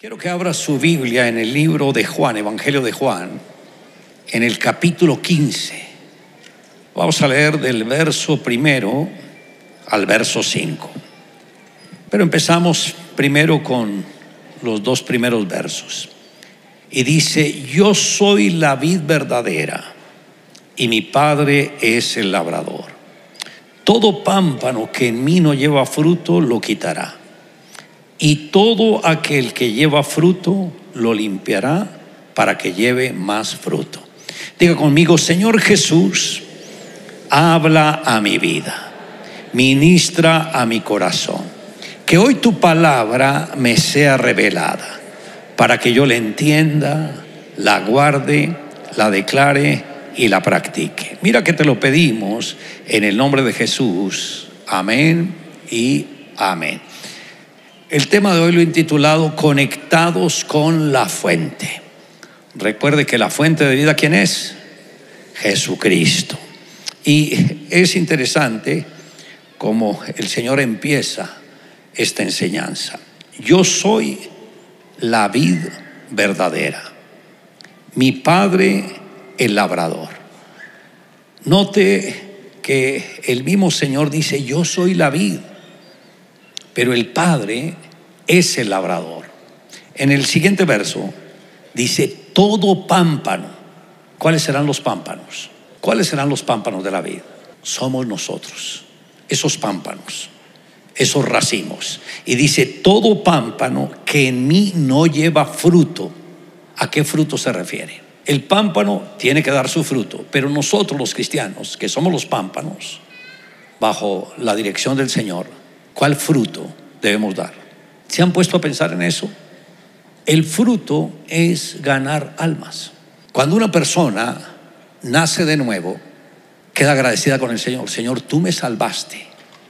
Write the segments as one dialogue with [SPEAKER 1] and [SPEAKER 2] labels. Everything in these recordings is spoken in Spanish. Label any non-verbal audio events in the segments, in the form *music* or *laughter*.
[SPEAKER 1] Quiero que abra su Biblia en el libro de Juan, Evangelio de Juan, en el capítulo 15. Vamos a leer del verso primero al verso 5. Pero empezamos primero con los dos primeros versos. Y dice, yo soy la vid verdadera y mi padre es el labrador. Todo pámpano que en mí no lleva fruto lo quitará y todo aquel que lleva fruto lo limpiará para que lleve más fruto. Diga conmigo, Señor Jesús, habla a mi vida, ministra a mi corazón, que hoy tu palabra me sea revelada, para que yo la entienda, la guarde, la declare y la practique. Mira que te lo pedimos en el nombre de Jesús. Amén y amén. El tema de hoy lo he intitulado Conectados con la fuente. Recuerde que la fuente de vida, ¿quién es? Jesucristo. Y es interesante cómo el Señor empieza esta enseñanza. Yo soy la vid verdadera. Mi Padre el labrador. Note que el mismo Señor dice, yo soy la vid pero el Padre es el labrador. En el siguiente verso dice, todo pámpano. ¿Cuáles serán los pámpanos? ¿Cuáles serán los pámpanos de la vida? Somos nosotros, esos pámpanos, esos racimos. Y dice, todo pámpano que en mí no lleva fruto. ¿A qué fruto se refiere? El pámpano tiene que dar su fruto, pero nosotros los cristianos, que somos los pámpanos, bajo la dirección del Señor, ¿Cuál fruto debemos dar? ¿Se han puesto a pensar en eso? El fruto es ganar almas. Cuando una persona nace de nuevo, queda agradecida con el Señor. Señor, tú me salvaste.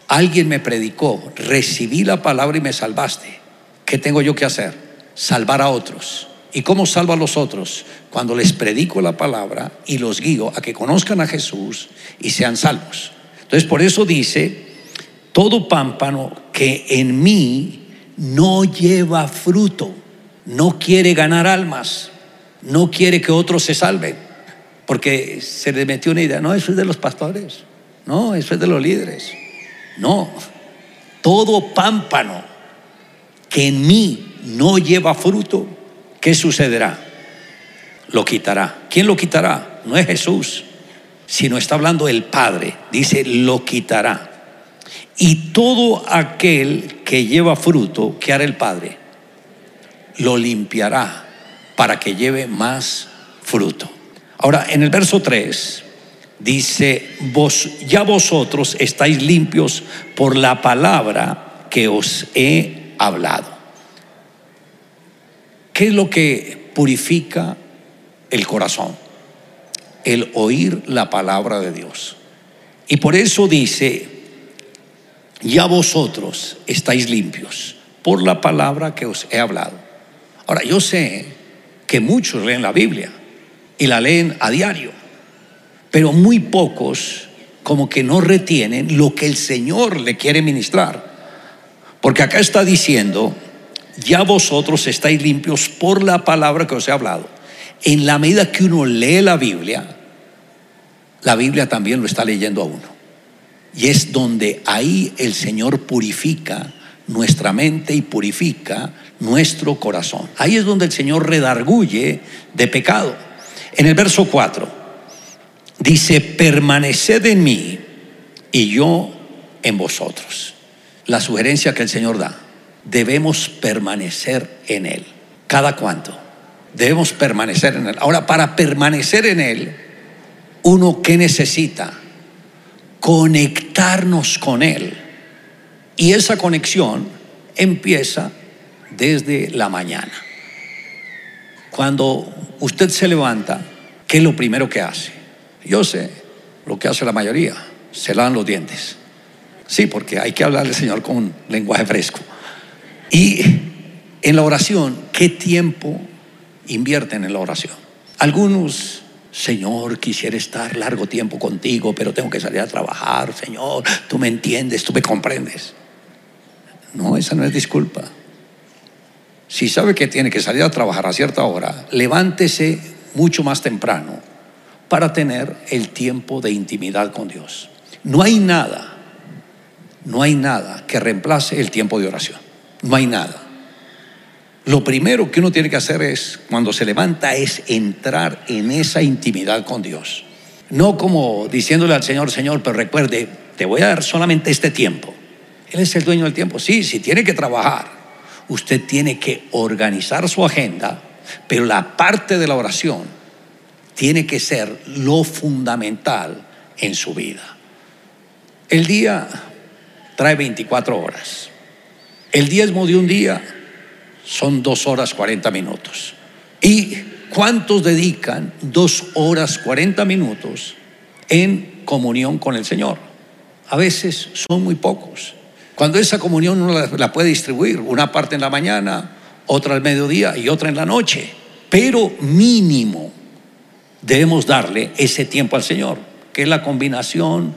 [SPEAKER 1] Alguien me predicó, recibí la palabra y me salvaste. ¿Qué tengo yo que hacer? Salvar a otros. ¿Y cómo salvo a los otros? Cuando les predico la palabra y los guío a que conozcan a Jesús y sean salvos. Entonces por eso dice, todo pámpano que en mí no lleva fruto, no quiere ganar almas, no quiere que otros se salven, porque se le metió una idea, no, eso es de los pastores, no, eso es de los líderes, no, todo pámpano que en mí no lleva fruto, ¿qué sucederá? Lo quitará. ¿Quién lo quitará? No es Jesús, sino está hablando el Padre, dice, lo quitará. Y todo aquel que lleva fruto, que hará el Padre? Lo limpiará para que lleve más fruto. Ahora, en el verso 3 dice, vos, ya vosotros estáis limpios por la palabra que os he hablado. ¿Qué es lo que purifica el corazón? El oír la palabra de Dios. Y por eso dice, ya vosotros estáis limpios por la palabra que os he hablado. Ahora, yo sé que muchos leen la Biblia y la leen a diario, pero muy pocos como que no retienen lo que el Señor le quiere ministrar. Porque acá está diciendo, ya vosotros estáis limpios por la palabra que os he hablado. En la medida que uno lee la Biblia, la Biblia también lo está leyendo a uno. Y es donde ahí el Señor purifica nuestra mente y purifica nuestro corazón. Ahí es donde el Señor redarguye de pecado. En el verso 4 dice, permaneced en mí y yo en vosotros. La sugerencia que el Señor da, debemos permanecer en Él. ¿Cada cuánto? Debemos permanecer en Él. Ahora, para permanecer en Él, uno que necesita conectarnos con Él. Y esa conexión empieza desde la mañana. Cuando usted se levanta, ¿qué es lo primero que hace? Yo sé lo que hace la mayoría, se lavan los dientes. Sí, porque hay que hablarle al Señor con un lenguaje fresco. Y en la oración, ¿qué tiempo invierten en la oración? Algunos Señor, quisiera estar largo tiempo contigo, pero tengo que salir a trabajar, Señor, tú me entiendes, tú me comprendes. No, esa no es disculpa. Si sabe que tiene que salir a trabajar a cierta hora, levántese mucho más temprano para tener el tiempo de intimidad con Dios. No hay nada, no hay nada que reemplace el tiempo de oración. No hay nada. Lo primero que uno tiene que hacer es, cuando se levanta, es entrar en esa intimidad con Dios. No como diciéndole al Señor, Señor, pero recuerde, te voy a dar solamente este tiempo. Él es el dueño del tiempo. Sí, si tiene que trabajar, usted tiene que organizar su agenda, pero la parte de la oración tiene que ser lo fundamental en su vida. El día trae 24 horas. El diezmo de un día son dos horas 40 minutos. ¿Y cuántos dedican dos horas 40 minutos en comunión con el Señor? A veces son muy pocos. Cuando esa comunión uno la, puede distribuir, una parte en la mañana, otra al mediodía y otra en la noche, pero mínimo debemos darle ese tiempo al Señor, que es la combinación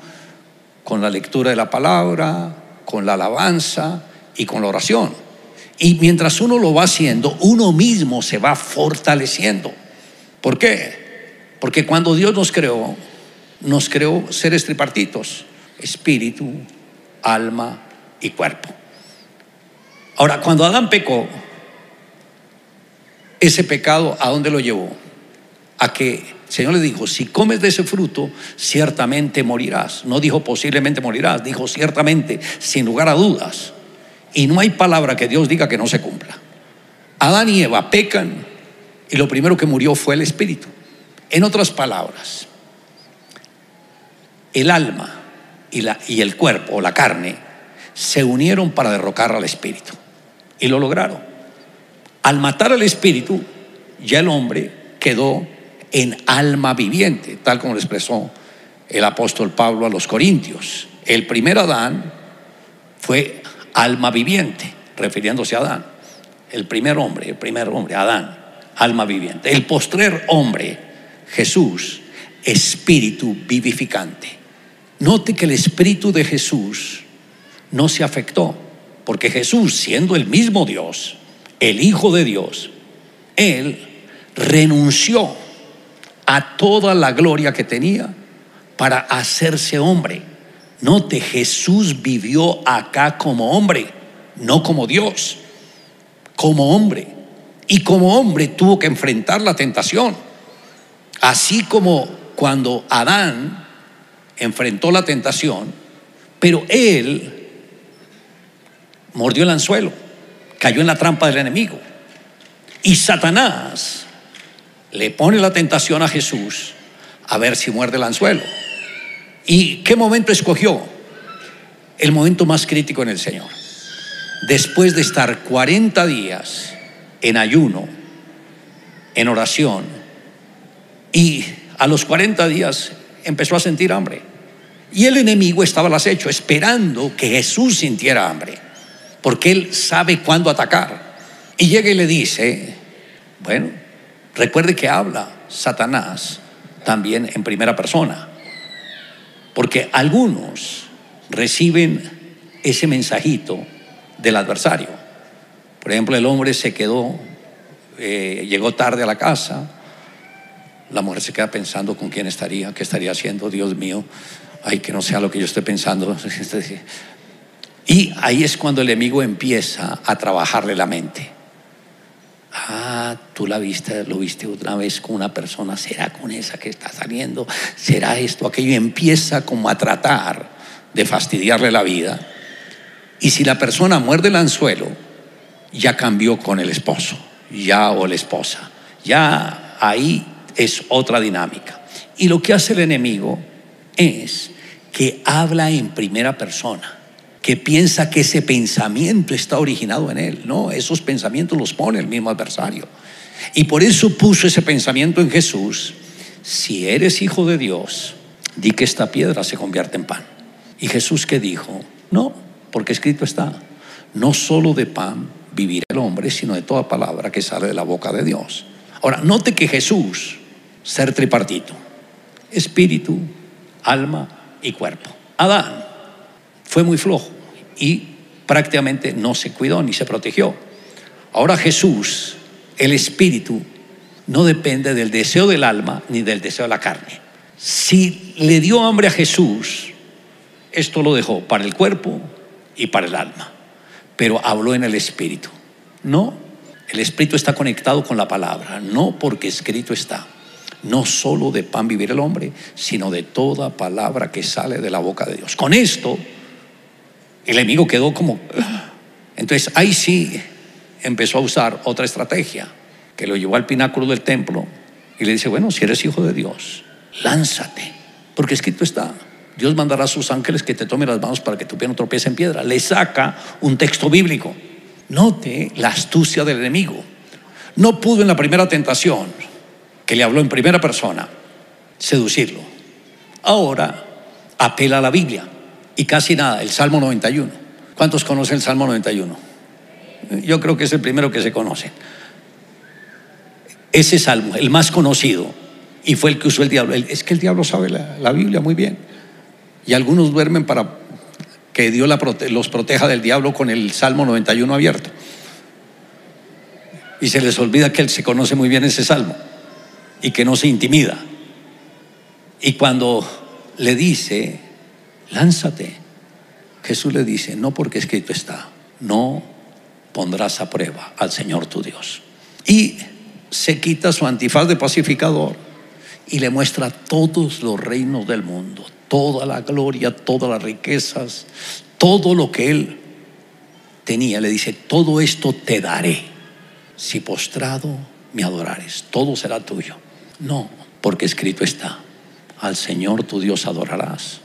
[SPEAKER 1] con la lectura de la palabra, con la alabanza y con la oración. Y mientras uno lo va haciendo, uno mismo se va fortaleciendo. ¿Por qué? Porque cuando Dios nos creó, nos creó seres tripartitos, espíritu, alma y cuerpo. Ahora, cuando Adán pecó, ese pecado, ¿a dónde lo llevó? A que el Señor le dijo, si comes de ese fruto, ciertamente morirás. No dijo posiblemente morirás, dijo ciertamente, sin lugar a dudas. Y no hay palabra que Dios diga que no se cumpla. Adán y Eva pecan y lo primero que murió fue el espíritu. En otras palabras, el alma y, el cuerpo o la carne se unieron para derrocar al espíritu. Y lo lograron. Al matar al espíritu, ya el hombre quedó en alma viviente, tal como lo expresó el apóstol Pablo a los Corintios. El primer Adán fue alma viviente, refiriéndose a Adán. El primer hombre, el primer hombre, Adán, alma viviente. El postrer hombre, Jesús, espíritu vivificante. Note que el espíritu de Jesús no se afectó, porque Jesús, siendo el mismo Dios, el Hijo de Dios, Él renunció a toda la gloria que tenía para hacerse hombre. Note, Jesús vivió acá como hombre, no como Dios, como hombre. Y como hombre tuvo que enfrentar la tentación. Así como cuando Adán enfrentó la tentación, pero él mordió el anzuelo, cayó en la trampa del enemigo. Y Satanás le pone la tentación a Jesús a ver si muerde el anzuelo. ¿Y qué momento escogió? El momento más crítico en el Señor. Después de estar 40 días en ayuno, en oración, y a los 40 días empezó a sentir hambre. Y el enemigo estaba al acecho, esperando que Jesús sintiera hambre porque Él sabe cuándo atacar. Y llega y le dice, bueno, recuerde que habla Satanás también en primera persona, porque algunos reciben ese mensajito del adversario. Por ejemplo, el hombre se quedó, eh, llegó tarde a la casa, la mujer se queda pensando con quién estaría, qué estaría haciendo, Dios mío, ay, que no sea lo que yo estoy pensando. *laughs* Y ahí es cuando el enemigo empieza a trabajarle la mente. Ah, tú la viste, lo viste otra vez con una persona, será con esa que está saliendo, será esto, aquello, y empieza como a tratar de fastidiarle la vida. Y si la persona muerde el anzuelo, ya cambió con el esposo, ya o la esposa, ya ahí es otra dinámica. Y lo que hace el enemigo es que habla en primera persona que piensa que ese pensamiento está originado en él. No, esos pensamientos los pone el mismo adversario. Y por eso puso ese pensamiento en Jesús. Si eres hijo de Dios, di que esta piedra se convierte en pan. Y Jesús que dijo, no, porque escrito está, no solo de pan vivirá el hombre, sino de toda palabra que sale de la boca de Dios. Ahora, note que Jesús, ser tripartito, espíritu, alma y cuerpo. Adán fue muy flojo y prácticamente no se cuidó ni se protegió. Ahora Jesús, el Espíritu, no depende del deseo del alma ni del deseo de la carne. Si le dio hambre a Jesús, esto lo dejó para el cuerpo y para el alma, pero habló en el Espíritu. No, el Espíritu está conectado con la palabra, no porque escrito está. No solo de pan vivir el hombre, sino de toda palabra que sale de la boca de Dios. Con esto, el enemigo quedó como... Entonces ahí sí empezó a usar otra estrategia, que lo llevó al pináculo del templo y le dice, bueno, si eres hijo de Dios, lánzate, porque escrito está, Dios mandará a sus ángeles que te tomen las manos para que tu pie no tropiece en piedra. Le saca un texto bíblico. Note la astucia del enemigo. No pudo en la primera tentación, que le habló en primera persona, seducirlo. Ahora apela a la Biblia y casi nada, el Salmo 91. ¿Cuántos conocen el Salmo 91? Yo creo que es el primero que se conoce. Ese salmo, el más conocido, y fue el que usó el diablo. Es que el diablo sabe la, la Biblia muy bien. Y algunos duermen para que Dios los proteja del diablo con el Salmo 91 abierto. Y se les olvida que Él se conoce muy bien ese salmo y que no se intimida. Y cuando le dice, lánzate, Jesús le dice, no porque escrito está, no pondrás a prueba al Señor tu Dios. Y se quita su antifaz de pacificador y le muestra todos los reinos del mundo, toda la gloria, todas las riquezas, todo lo que él tenía. Le dice, todo esto te daré si postrado me adorares, todo será tuyo. No, porque escrito está, al Señor tu Dios adorarás,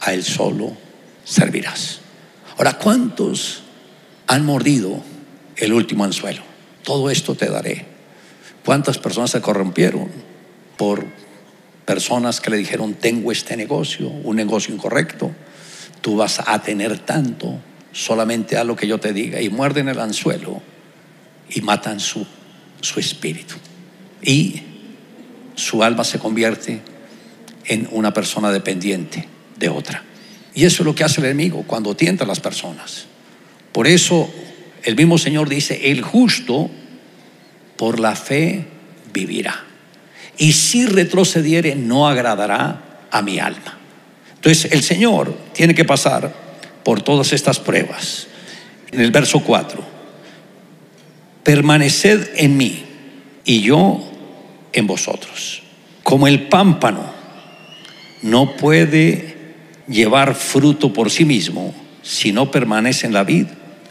[SPEAKER 1] a Él solo servirás. Ahora, ¿cuántos han mordido el último anzuelo? Todo esto te daré. ¿Cuántas personas se corrompieron por personas que le dijeron, tengo este negocio, un negocio incorrecto, tú vas a tener tanto, solamente a lo que yo te diga, y muerden el anzuelo y matan su, su espíritu. Y su alma se convierte en una persona dependiente de otra. Y eso es lo que hace el enemigo cuando tienta a las personas. Por eso el mismo Señor dice, el justo por la fe vivirá y si retrocediere no agradará a mi alma. Entonces el Señor tiene que pasar por todas estas pruebas. En el verso 4, permaneced en mí y yo en vosotros. Como el pámpano no puede llevar fruto por sí mismo si no permanece en la vid,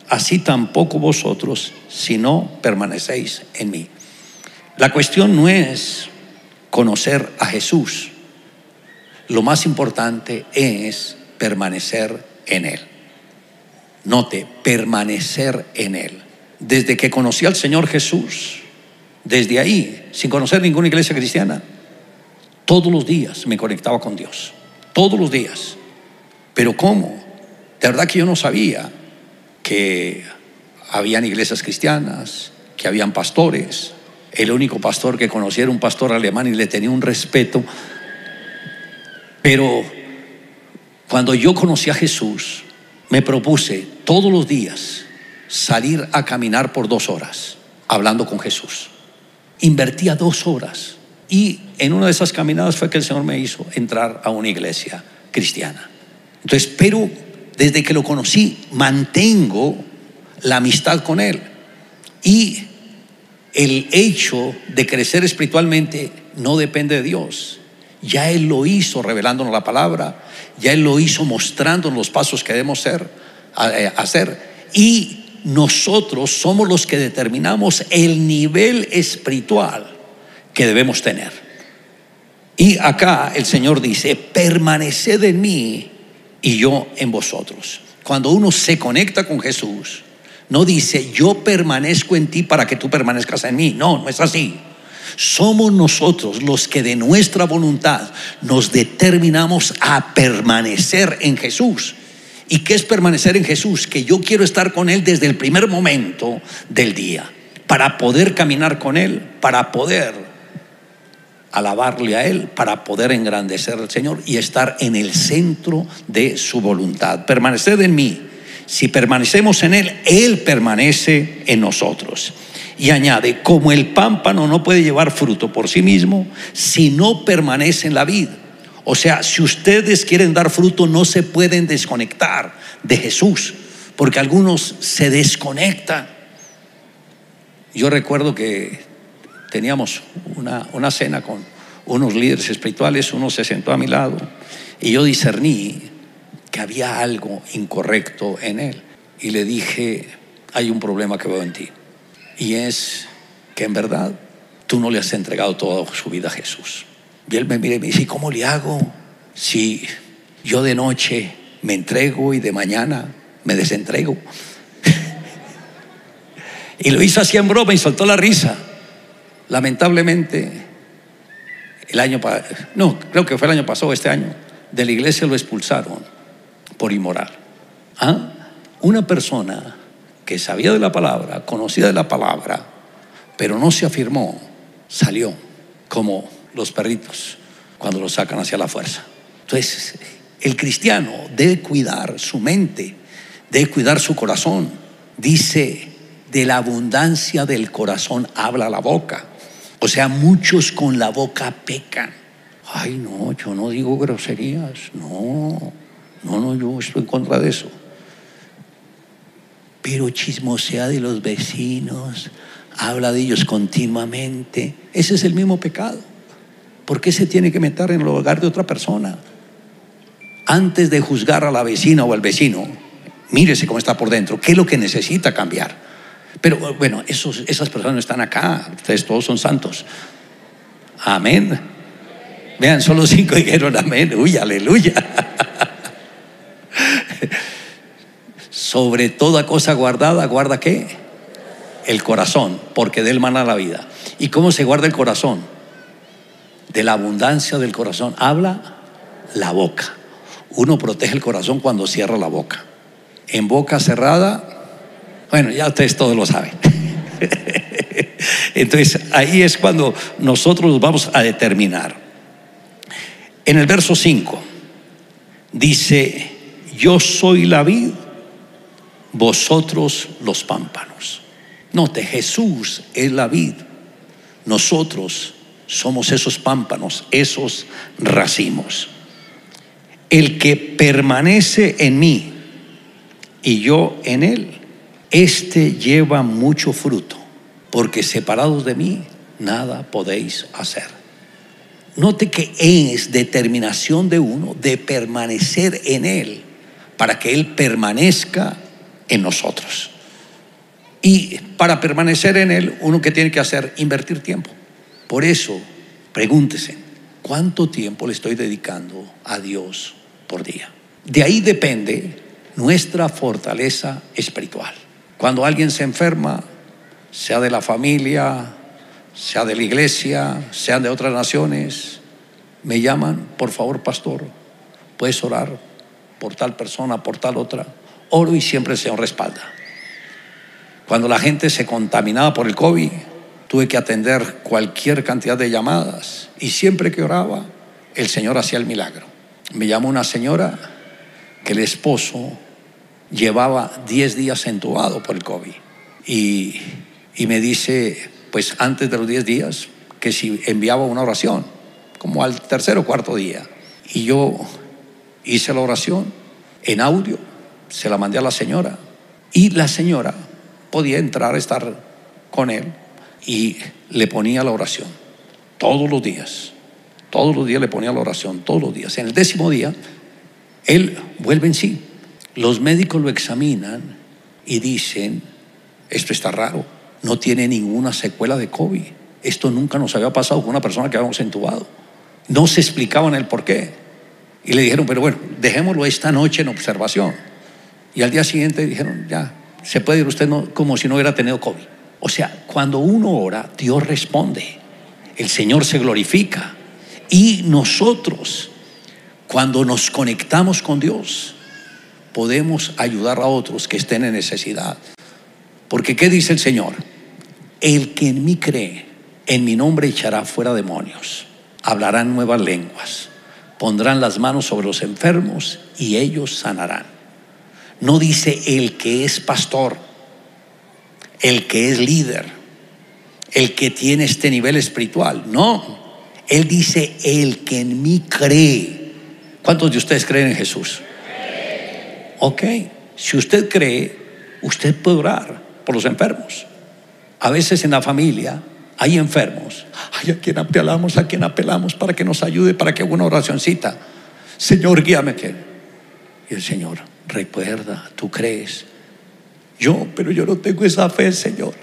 [SPEAKER 1] así tampoco vosotros si no permanecéis en mí. La cuestión no es conocer a Jesús. Lo más importante es permanecer en Él. Note, permanecer en Él. Desde que conocí al Señor Jesús, desde ahí, sin conocer ninguna iglesia cristiana, todos los días me conectaba con Dios. Todos los días. Pero ¿cómo? De verdad que yo no sabía que habían iglesias cristianas, que habían pastores, el único pastor que conocía era un pastor alemán y le tenía un respeto. Pero cuando yo conocí a Jesús, me propuse todos los días salir a caminar por dos horas hablando con Jesús. Invertía dos horas y en una de esas caminadas fue que el Señor me hizo entrar a una iglesia cristiana. Entonces, pero desde que lo conocí, mantengo la amistad con Él. Y el hecho de crecer espiritualmente no depende de Dios. Ya Él lo hizo revelándonos la palabra, ya Él lo hizo mostrándonos los pasos que debemos ser, eh, hacer. Y nosotros somos los que determinamos el nivel espiritual que debemos tener. Y acá el Señor dice, permaneced en mí y yo en vosotros. Cuando uno se conecta con Jesús, no dice, yo permanezco en ti para que tú permanezcas en mí. No, no es así. Somos nosotros los que de nuestra voluntad nos determinamos a permanecer en Jesús. ¿Y qué es permanecer en Jesús? Que yo quiero estar con Él desde el primer momento del día, para poder caminar con Él, para poder alabarle a Él, para poder engrandecer al Señor y estar en el centro de su voluntad. Permanecer en mí Si permanecemos en Él, Él permanece en nosotros. Y añade, como el pámpano no puede llevar fruto por sí mismo si no permanece en la vid. O sea, si ustedes quieren dar fruto, no se pueden desconectar de Jesús, porque algunos se desconectan. Yo recuerdo que teníamos una, una cena con unos líderes espirituales, uno se sentó a mi lado y yo discerní que había algo incorrecto en él. Y le dije, hay un problema que veo en ti. Y es que en verdad tú no le has entregado toda su vida a Jesús. Y él me mira y me dice, ¿cómo le hago si yo de noche me entrego y de mañana me desentrego? *laughs* y lo hizo así en broma y soltó la risa. Lamentablemente, el año no, creo que fue el año pasado, este año, de la iglesia lo expulsaron por inmoral. ¿Ah? Una persona que sabía de la palabra, conocía de la palabra, pero no se afirmó, salió como los perritos cuando los sacan hacia la fuerza. Entonces, el cristiano debe cuidar su mente, debe cuidar su corazón. Dice, de la abundancia del corazón habla la boca. O sea, muchos con la boca pecan. Ay, no, yo no digo groserías, no. No, no, yo estoy en contra de eso. Pero chismosea de los vecinos, habla de ellos continuamente. Ese es el mismo pecado. ¿Por qué se tiene que meter en el hogar de otra persona? Antes de juzgar a la vecina o al vecino, mírese cómo está por dentro, qué es lo que necesita cambiar. Pero bueno, esas personas no están acá, ustedes todos son santos. Amén. Vean, solo cinco dijeron amén. Uy, aleluya. Sobre toda cosa guardada, guarda qué? El corazón, porque de él mana la vida. ¿Y cómo se guarda el corazón? De la abundancia del corazón. Habla la boca. Uno protege el corazón cuando cierra la boca. En boca cerrada, bueno, ya ustedes todos lo saben. *laughs* Entonces, ahí es cuando nosotros vamos a determinar. En el verso 5 dice, yo soy la vid, vosotros los pámpanos. Note, Jesús es la vid, nosotros somos esos pámpanos, esos racimos. El que permanece en mí y yo en él, este lleva mucho fruto, porque separados de mí nada podéis hacer. Note que es determinación de uno de permanecer en él para que Él permanezca en nosotros. Y para permanecer en Él, uno que tiene que hacer, invertir tiempo. Por eso, pregúntese, ¿cuánto tiempo le estoy dedicando a Dios por día? De ahí depende nuestra fortaleza espiritual. Cuando alguien se enferma, sea de la familia, sea de la iglesia, sea de otras naciones, me llaman, por favor, pastor, ¿puedes orar por tal persona, por tal otra. Oro y siempre el Señor respalda. Cuando la gente se contaminaba por el COVID, tuve que atender cualquier cantidad de llamadas y siempre que oraba, el Señor hacía el milagro. Me llamó una señora que el esposo llevaba 10 días entubado por el COVID y, y me dice, pues antes de los 10 días, que si enviaba una oración, como al tercer o cuarto día. Y yo hice la oración en audio, se la mandé a la señora y la señora podía entrar a estar con él y le ponía la oración todos los días. Todos los días le ponía la oración, todos los días. En el décimo día, él vuelve en sí. Los médicos lo examinan y dicen, esto está raro, no tiene ninguna secuela de COVID. Esto nunca nos había pasado con una persona que habíamos entubado. No se explicaban el por qué. Y le dijeron, pero bueno, dejémoslo esta noche en observación. Y al día siguiente dijeron, ya, se puede ir usted como si no hubiera tenido COVID. O sea, cuando uno ora, Dios responde. El Señor se glorifica. Y nosotros, cuando nos conectamos con Dios, podemos ayudar a otros que estén en necesidad. Porque ¿qué dice el Señor? El que en mí cree, en mi nombre echará fuera demonios, hablarán nuevas lenguas pondrán las manos sobre los enfermos y ellos sanarán. No dice el que es pastor, el que es líder, el que tiene este nivel espiritual. No, Él dice el que en mí cree. ¿Cuántos de ustedes creen en Jesús? Ok, si usted cree, usted puede orar por los enfermos. A veces en la familia hay enfermos. Ay, ¿a quién apelamos? ¿A quién apelamos para que nos ayude, para que haga una oracioncita? Señor, guíame. Y el Señor, recuerda, tú crees. Yo, pero yo no tengo esa fe, Señor.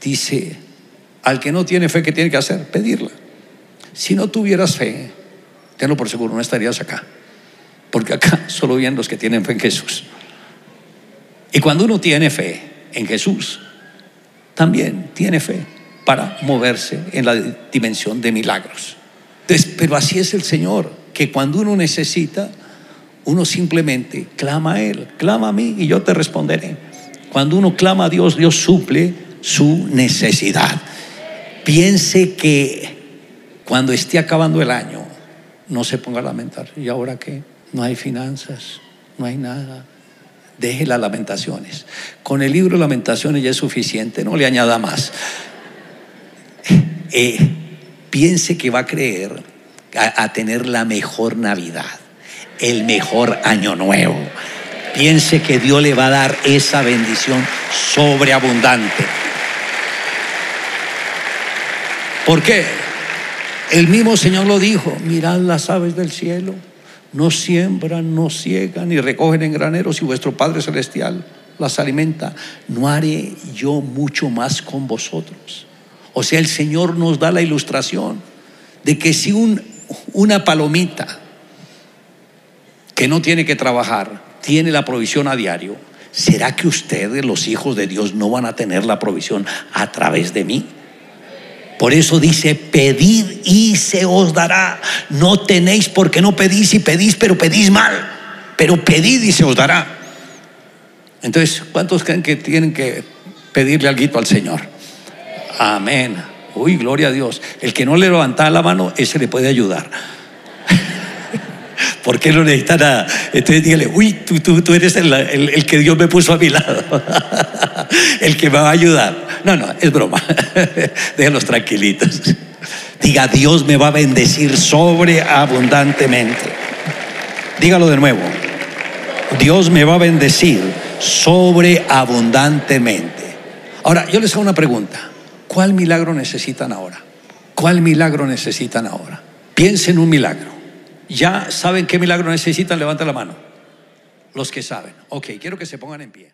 [SPEAKER 1] Dice, al que no tiene fe, ¿qué tiene que hacer? Pedirla. Si no tuvieras fe, tenlo por seguro, no estarías acá. Porque acá *laughs* solo vienen los que tienen fe en Jesús. Y cuando uno tiene fe en Jesús, también tiene fe para moverse en la dimensión de milagros. Entonces, pero así es el Señor, que cuando uno necesita, uno simplemente clama a Él, clama a mí y yo te responderé. Cuando uno clama a Dios, Dios suple su necesidad. Piense que cuando esté acabando el año, no se ponga a lamentar. ¿Y ahora qué? No hay finanzas, no hay nada. Deje las lamentaciones. Con el libro de lamentaciones ya es suficiente, no le añada más. Eh, piense que va a creer a, a tener la mejor Navidad, el mejor año nuevo. Piense que Dios le va a dar esa bendición sobreabundante. ¿Por qué? El mismo Señor lo dijo, mirad las aves del cielo, no siembran, no ciegan ni recogen en graneros y vuestro Padre Celestial las alimenta. ¿No haré yo mucho más con vosotros? O sea, el Señor nos da la ilustración de que si un, una palomita que no tiene que trabajar tiene la provisión a diario, ¿será que ustedes, los hijos de Dios, no van a tener la provisión a través de mí? Por eso dice, pedid y se os dará. No tenéis porque no pedís y pedís, pero pedís mal. Pero pedid y se os dará. Entonces, ¿cuántos creen que tienen que pedirle algo al Señor? Amén. Uy, gloria a Dios. El que no le levanta la mano, ese le puede ayudar. *laughs* ¿Por qué no necesita nada? Entonces dígale, uy, tú, tú, tú eres el, el, el, que Dios me puso a mi lado, *laughs* el que me va a ayudar. No, no, es broma. *laughs* Déjenlos tranquilitos. Diga, Dios me va a bendecir sobreabundantemente. Dígalo de nuevo. Dios me va a bendecir sobreabundantemente. Ahora, yo les hago una pregunta. ¿Cuál milagro necesitan ahora? ¿Cuál milagro necesitan ahora? Piensen en un milagro. ¿Ya saben qué milagro necesitan? Levanten la mano. Los que saben. Ok, quiero que se pongan en pie.